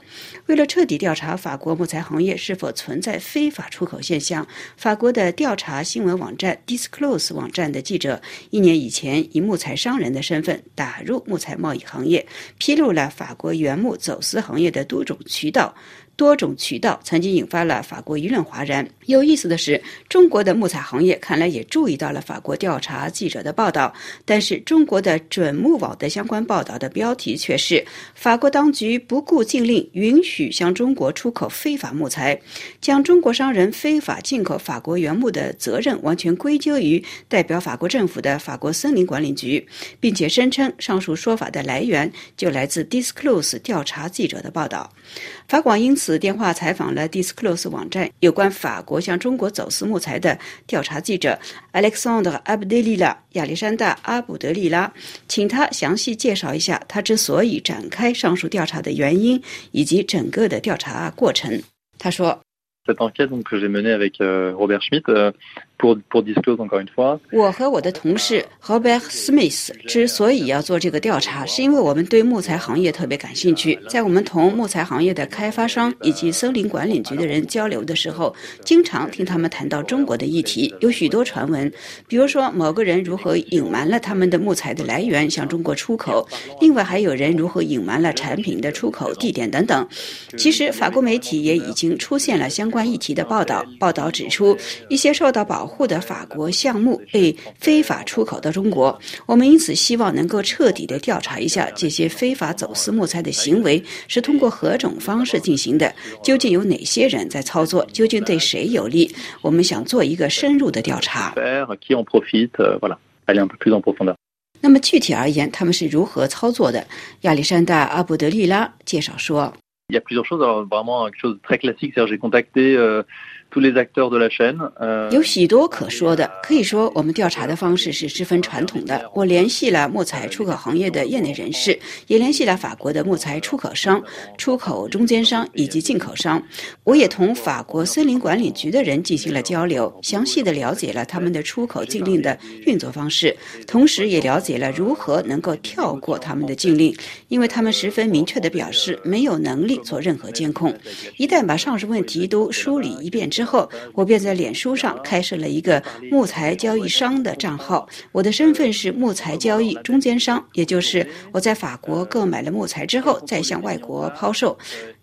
为了彻底调查法国木材行业是否存在非法出口现象，法国的调查新闻网站 Disclose 网站的记者一年。以前，以木材商人的身份打入木材贸易行业，披露了法国原木走私行业的多种渠道。多种渠道曾经引发了法国舆论哗然。有意思的是，中国的木材行业看来也注意到了法国调查记者的报道，但是中国的准木网的相关报道的标题却是“法国当局不顾禁令，允许向中国出口非法木材”，将中国商人非法进口法国原木的责任完全归咎于代表法国政府的法国森林管理局，并且声称上述说法的来源就来自 Disclose 调查记者的报道。法广因此电话采访了 Disclose 网站有关法国向中国走私木材的调查记者 Alexandre a b d e l i l a 亚历山大·阿卜德利拉，请他详细介绍一下他之所以展开上述调查的原因以及整个的调查过程。他说。我和我的同事 Robert Smith 之所以要做这个调查，是因为我们对木材行业特别感兴趣。在我们同木材行业的开发商以及森林管理局的人交流的时候，经常听他们谈到中国的议题。有许多传闻，比如说某个人如何隐瞒了他们的木材的来源向中国出口，另外还有人如何隐瞒了产品的出口地点等等。其实，法国媒体也已经出现了相关议题的报道。报道指出，一些受到保护的法国项目被非法出口到中国，我们因此希望能够彻底的调查一下这些非法走私木材的行为是通过何种方式进行的，究竟有哪些人在操作，究竟对谁有利？我们想做一个深入的调查。那么具体而言，他们是如何操作的？亚历山大·阿布德利拉介绍说。有许多可说的，可以说我们调查的方式是十分传统的。我联系了木材出口行业的业内人士，也联系了法国的木材出口商、出口中间商以及进口商。我也同法国森林管理局的人进行了交流，详细的了解了他们的出口禁令的运作方式，同时也了解了如何能够跳过他们的禁令，因为他们十分明确的表示没有能力做任何监控。一旦把上述问题都梳理一遍之，之后，我便在脸书上开设了一个木材交易商的账号。我的身份是木材交易中间商，也就是我在法国购买了木材之后，再向外国抛售。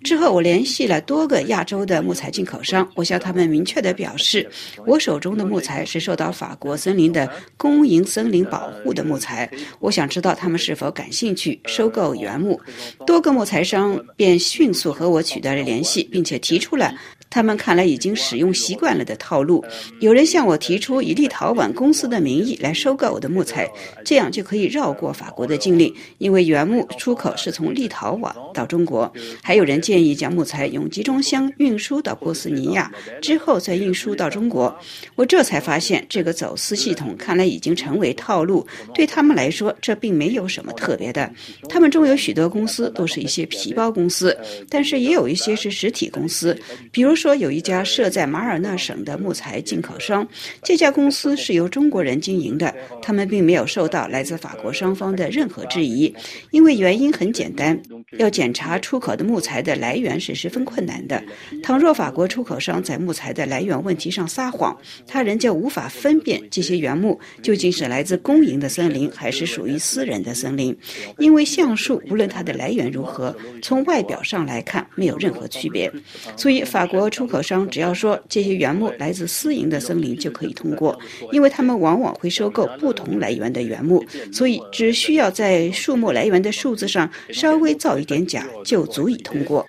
之后，我联系了多个亚洲的木材进口商，我向他们明确的表示，我手中的木材是受到法国森林的公营森林保护的木材。我想知道他们是否感兴趣收购原木。多个木材商便迅速和我取得了联系，并且提出了他们看来已经使用习惯了的套路。有人向我提出以立陶宛公司的名义来收购我的木材，这样就可以绕过法国的禁令，因为原木出口是从立陶宛到中国。还有人建议将木材用集装箱运输到波斯尼亚，之后再运输到中国。我这才发现，这个走私系统看来已经成为套路。对他们来说，这并没有什么特别的。他们中有许多公司都是一些皮包公司，但是也有一些是实体公司。比如说，有一家设在马尔纳省的木材进口商，这家公司是由中国人经营的。他们并没有受到来自法国商方的任何质疑，因为原因很简单：要检查出口的木材的来源是十分困难的。倘若法国出口商在木材的来源问题上撒谎，他人就无法分辨这些原木究竟是来自公营的森林还是属于私人的森林，因为橡树无论它的来源如何，从外表上来看没有任何区别。所以法国出口商只要说这些原木来自私营的森林就可以通过，因为他们往往会收购不同来源的原木，所以只需要在树木来源的数字上稍微造一点假就足以通过。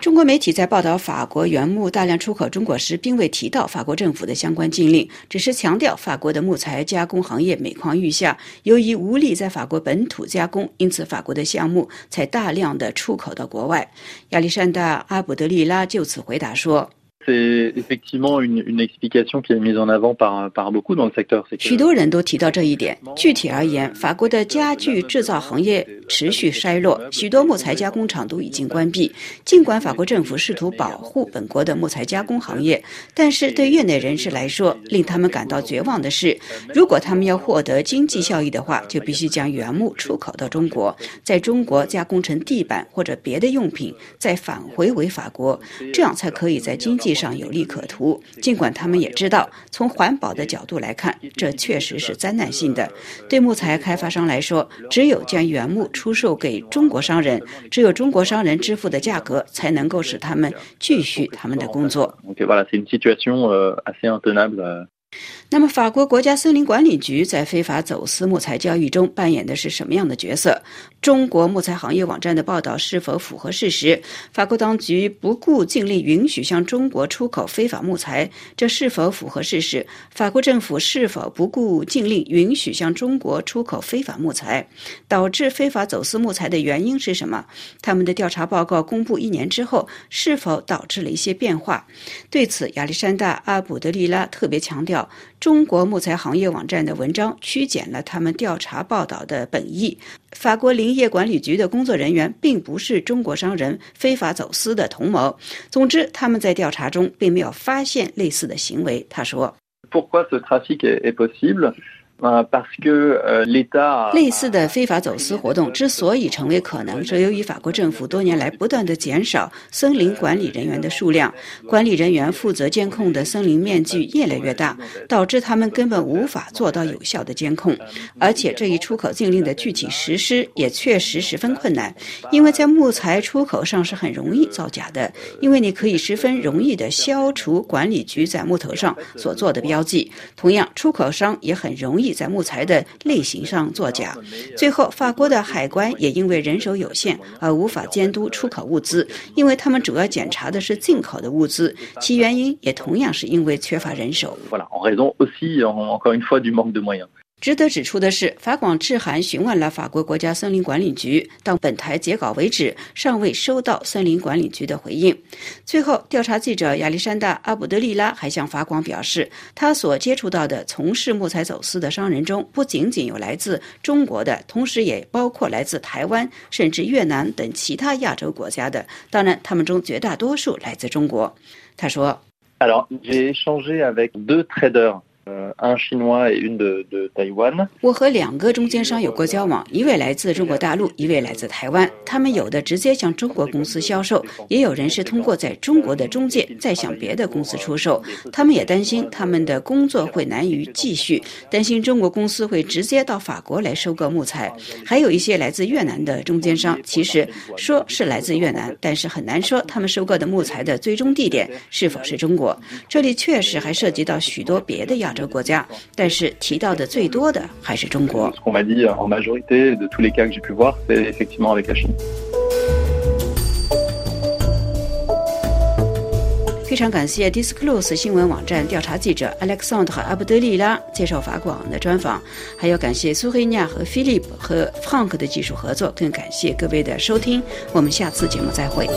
中国媒体在报道法国原木大量出口中国时，并未提到法国政府的相关禁令，只是强调法国的木材加工行业每况愈下，由于无力在法国本土加工，因此法国的项目才大量的出口到国外。亚历山大·阿卜德利拉就此回答说。许多人都提到这一点。具体而言，法国的家具制造行业持续衰落，许多木材加工厂都已经关闭。尽管法国政府试图保护本国的木材加工行业，但是对业内人士来说，令他们感到绝望的是，如果他们要获得经济效益的话，就必须将原木出口到中国，在中国加工成地板或者别的用品，再返回为法国，这样才可以在经济。上有利可图，尽管他们也知道，从环保的角度来看，这确实是灾难性的。对木材开发商来说，只有将原木出售给中国商人，只有中国商人支付的价格，才能够使他们继续他们的工作。那么，法国国家森林管理局在非法走私木材交易中扮演的是什么样的角色？中国木材行业网站的报道是否符合事实？法国当局不顾禁令允许向中国出口非法木材，这是否符合事实？法国政府是否不顾禁令允许向中国出口非法木材？导致非法走私木材的原因是什么？他们的调查报告公布一年之后，是否导致了一些变化？对此，亚历山大·阿卜德利拉特别强调。中国木材行业网站的文章曲解了他们调查报道的本意。法国林业管理局的工作人员并不是中国商人非法走私的同谋。总之，他们在调查中并没有发现类似的行为。他说。类似的非法走私活动之所以成为可能，是由于法国政府多年来不断的减少森林管理人员的数量，管理人员负责监控的森林面积越来越大，导致他们根本无法做到有效的监控。而且这一出口禁令的具体实施也确实十分困难，因为在木材出口上是很容易造假的，因为你可以十分容易的消除管理局在木头上所做的标记。同样，出口商也很容易。在木材的类型上作假，最后法国的海关也因为人手有限而无法监督出口物资，因为他们主要检查的是进口的物资，其原因也同样是因为缺乏人手。值得指出的是，法广致函询问了法国国家森林管理局，到本台截稿为止，尚未收到森林管理局的回应。最后，调查记者亚历山大·阿卜德利拉还向法广表示，他所接触到的从事木材走私的商人中，不仅仅有来自中国的，同时也包括来自台湾甚至越南等其他亚洲国家的。当然，他们中绝大多数来自中国。他说。我和两个中间商有过交往，一位来自中国大陆，一位来自台湾。他们有的直接向中国公司销售，也有人是通过在中国的中介再向别的公司出售。他们也担心他们的工作会难于继续，担心中国公司会直接到法国来收购木材。还有一些来自越南的中间商，其实说是来自越南，但是很难说他们收购的木材的最终地点是否是中国。这里确实还涉及到许多别的亚洲。国家，但是提到的最多的还是中国。非常感谢 Disclose 新闻网站调查记者 Alexander 和阿布德利拉接受法广的专访，还要感谢苏黑亚和 Philip 和 Frank 的技术合作，更感谢各位的收听。我们下次节目再会。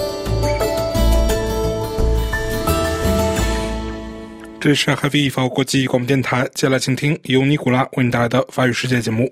这是海飞一法国际广播电台，接下来请听由尼古拉为您带来的法语世界节目。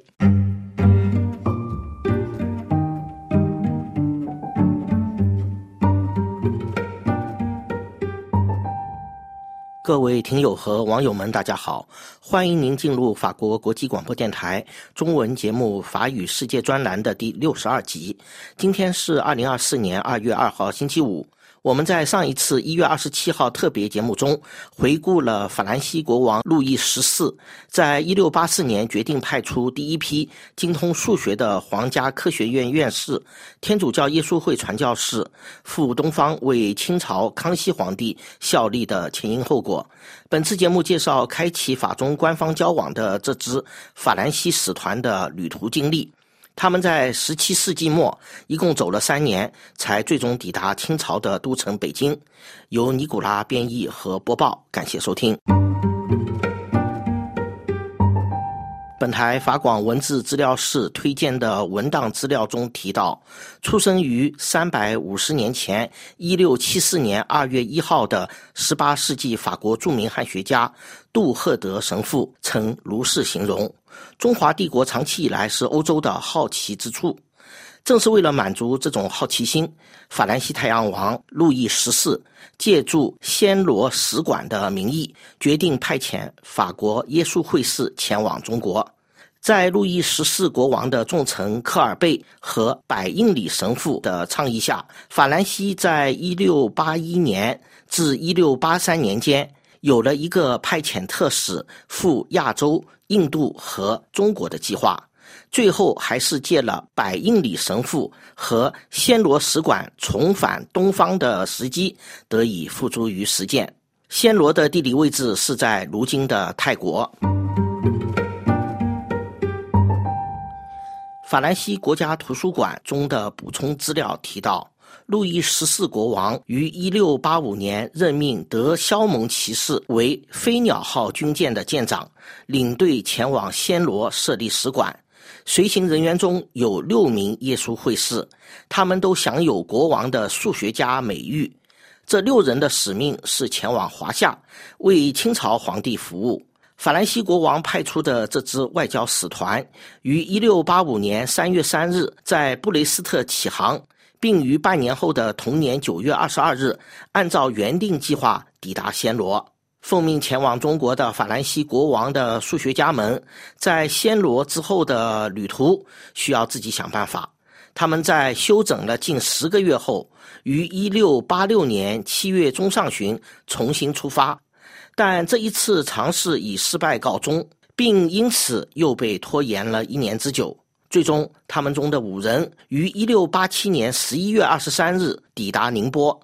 各位听友和网友们，大家好！欢迎您进入法国国际广播电台中文节目《法语世界》专栏的第六十二集。今天是二零二四年二月二号，星期五。我们在上一次一月二十七号特别节目中，回顾了法兰西国王路易十四在一六八四年决定派出第一批精通数学的皇家科学院院士、天主教耶稣会传教士赴东方为清朝康熙皇帝效力的前因后果。本次节目介绍开启法中官方交往的这支法兰西使团的旅途经历。他们在十七世纪末一共走了三年，才最终抵达清朝的都城北京。由尼古拉编译和播报，感谢收听。本台法广文字资料室推荐的文档资料中提到，出生于三百五十年前一六七四年二月一号的十八世纪法国著名汉学家杜赫德神父曾如是形容。中华帝国长期以来是欧洲的好奇之处，正是为了满足这种好奇心，法兰西太阳王路易十四借助暹罗使馆的名义，决定派遣法国耶稣会士前往中国。在路易十四国王的重臣科尔贝和百应里神父的倡议下，法兰西在一六八一年至一六八三年间。有了一个派遣特使赴亚洲、印度和中国的计划，最后还是借了百应里神父和暹罗使馆重返东方的时机，得以付诸于实践。暹罗的地理位置是在如今的泰国。法兰西国家图书馆中的补充资料提到。路易十四国王于一六八五年任命德肖蒙骑士为飞鸟号军舰的舰长，领队前往暹罗设立使馆。随行人员中有六名耶稣会士，他们都享有国王的数学家美誉。这六人的使命是前往华夏，为清朝皇帝服务。法兰西国王派出的这支外交使团于一六八五年三月三日在布雷斯特起航。并于半年后的同年九月二十二日，按照原定计划抵达暹罗。奉命前往中国的法兰西国王的数学家们，在暹罗之后的旅途需要自己想办法。他们在休整了近十个月后，于一六八六年七月中上旬重新出发，但这一次尝试以失败告终，并因此又被拖延了一年之久。最终，他们中的五人于一六八七年十一月二十三日抵达宁波。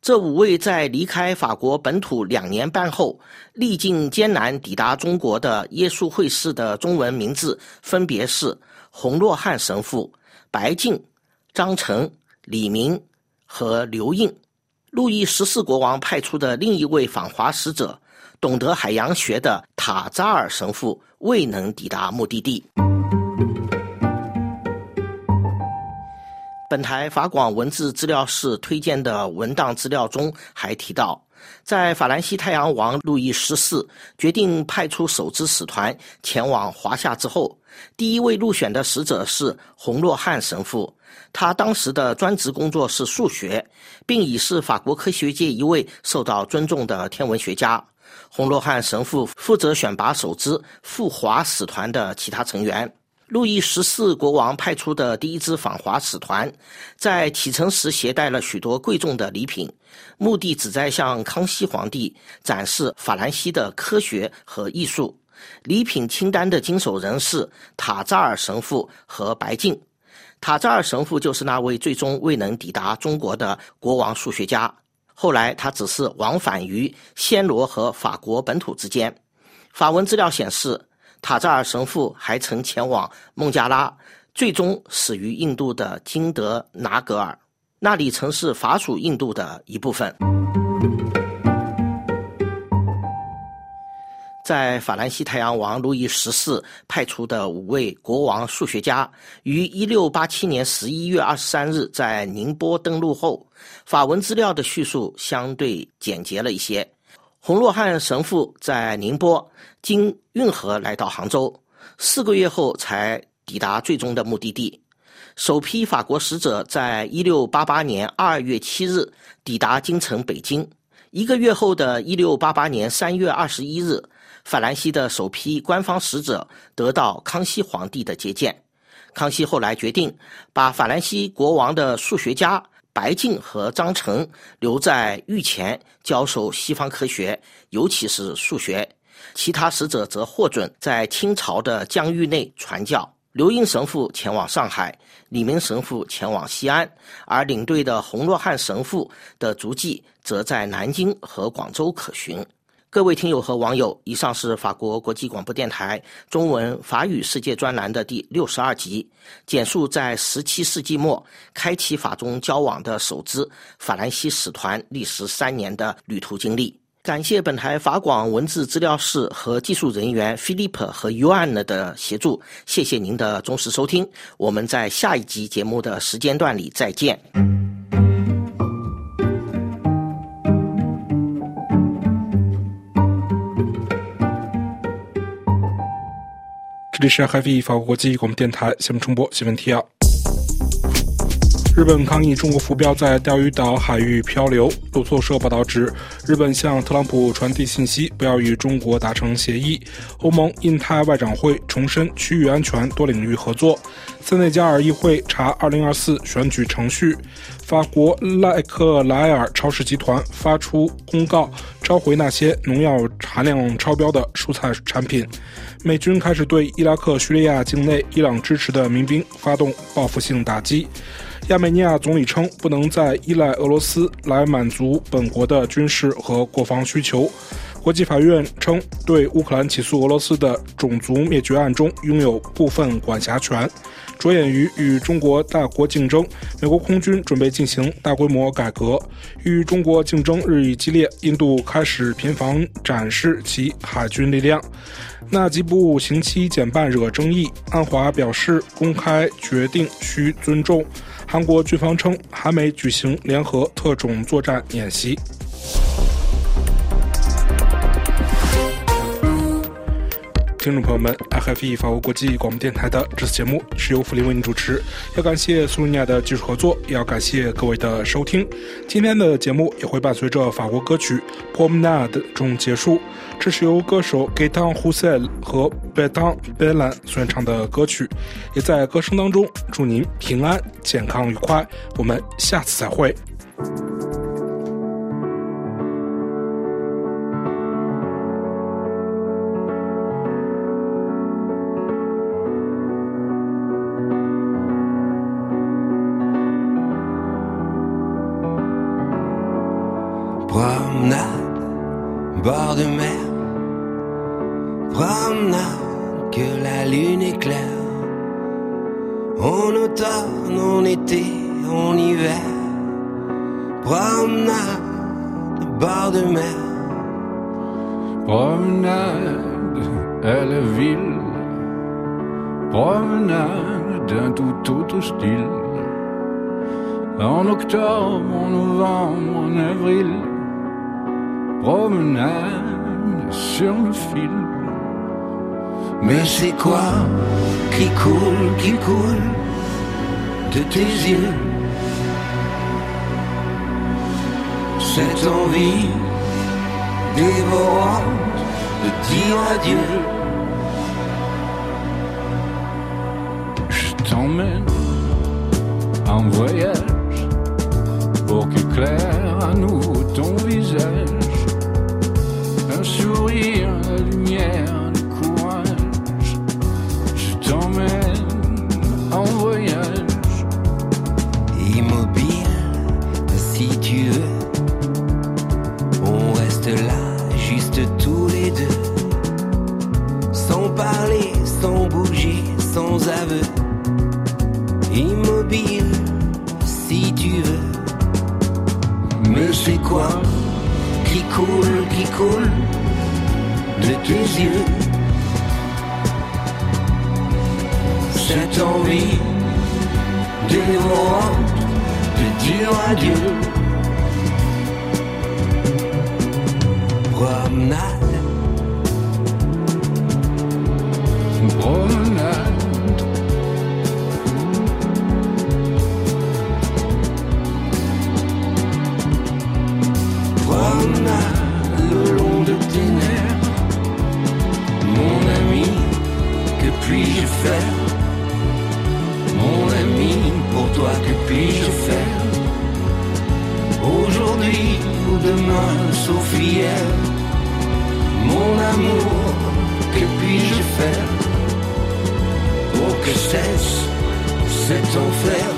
这五位在离开法国本土两年半后，历尽艰难抵达中国的耶稣会士的中文名字分别是洪若汉神父、白敬、张成、李明和刘印。路易十四国王派出的另一位访华使者，懂得海洋学的塔扎尔神父未能抵达目的地。本台法广文字资料室推荐的文档资料中还提到，在法兰西太阳王路易十四决定派出首支使团前往华夏之后，第一位入选的使者是洪若汉神父。他当时的专职工作是数学，并已是法国科学界一位受到尊重的天文学家。洪若汉神父负责选拔首支赴华使团的其他成员。路易十四国王派出的第一支访华使团，在启程时携带了许多贵重的礼品，目的旨在向康熙皇帝展示法兰西的科学和艺术。礼品清单的经手人是塔扎尔神父和白敬。塔扎尔神父就是那位最终未能抵达中国的国王数学家。后来他只是往返于暹罗和法国本土之间。法文资料显示。塔扎尔神父还曾前往孟加拉最终死于印度的金德拿格尔。那里曾是法属印度的一部分。在法兰西太阳王路易十四派出的五位国王数学家于一六八七年十一月二十三日在宁波登陆后法文资料的叙述相对简洁了一些。洪若汉神父在宁波经运河来到杭州，四个月后才抵达最终的目的地。首批法国使者在1688年2月7日抵达京城北京。一个月后的1688年3月21日，法兰西的首批官方使者得到康熙皇帝的接见。康熙后来决定把法兰西国王的数学家白静和张成留在御前教授西方科学，尤其是数学。其他使者则获准在清朝的疆域内传教。刘英神父前往上海，李明神父前往西安，而领队的洪若汉神父的足迹则在南京和广州可寻。各位听友和网友，以上是法国国际广播电台中文法语世界专栏的第六十二集，简述在十七世纪末开启法中交往的首支法兰西使团历时三年的旅途经历。感谢本台法广文字资料室和技术人员 Philip 和 Yuan 的协助，谢谢您的忠实收听，我们在下一集节目的时间段里再见。这里是 h a v 法国国际广播电台新闻重播新闻提要。日本抗议中国浮标在钓鱼岛海域漂流。路透社报道指，日本向特朗普传递信息，不要与中国达成协议。欧盟印太外长会重申区域安全多领域合作。塞内加尔议会查2024选举程序。法国赖克莱尔超市集团发出公告，召回那些农药含量超标的蔬菜产品。美军开始对伊拉克、叙利亚境内伊朗支持的民兵发动报复性打击。亚美尼亚总理称，不能再依赖俄罗斯来满足本国的军事和国防需求。国际法院称，对乌克兰起诉俄罗斯的种族灭绝案中拥有部分管辖权。着眼于与中国大国竞争，美国空军准备进行大规模改革。与中国竞争日益激烈，印度开始频繁展示其海军力量。纳吉布刑期减半惹争议，安华表示公开决定需尊重。韩国军方称，韩美举行联合特种作战演习。听众朋友们，FFE 法国国际广播电台的这次节目是由福林为您主持，要感谢苏尼亚的技术合作，也要感谢各位的收听。今天的节目也会伴随着法国歌曲《Promenade》中结束，这是由歌手 Gaetan Roussel 和 b e t a n Belin 所演唱的歌曲，也在歌声当中祝您平安、健康、愉快。我们下次再会。Promenade bord de mer. Promenade que la lune éclaire. En automne, en été, en hiver. Promenade, bord de mer. Promenade à la ville. Promenade d'un tout autre style. En octobre, en novembre, en avril promenade sur le fil. Mais c'est quoi qui coule, qui coule de tes yeux? Cette envie dévorante de dire adieu. Je t'emmène en voyage pour qu'éclaire à nouveau ton visage sourire, la lumière, Immobile, si tu veux. Mais c'est quoi qui coule, qui coule de tes yeux? Cette envie dévorante de dire adieu. Promenade. promenade puis-je faire Mon ami, pour toi, que puis-je faire Aujourd'hui ou demain, sauf. Mon amour, que puis-je faire Pour que cesse cet enfer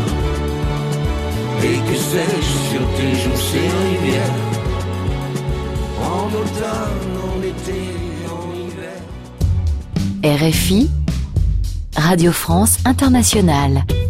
et que sèche sur tes joues ces rivières en automne, en été, en hiver. RFI, Radio France Internationale.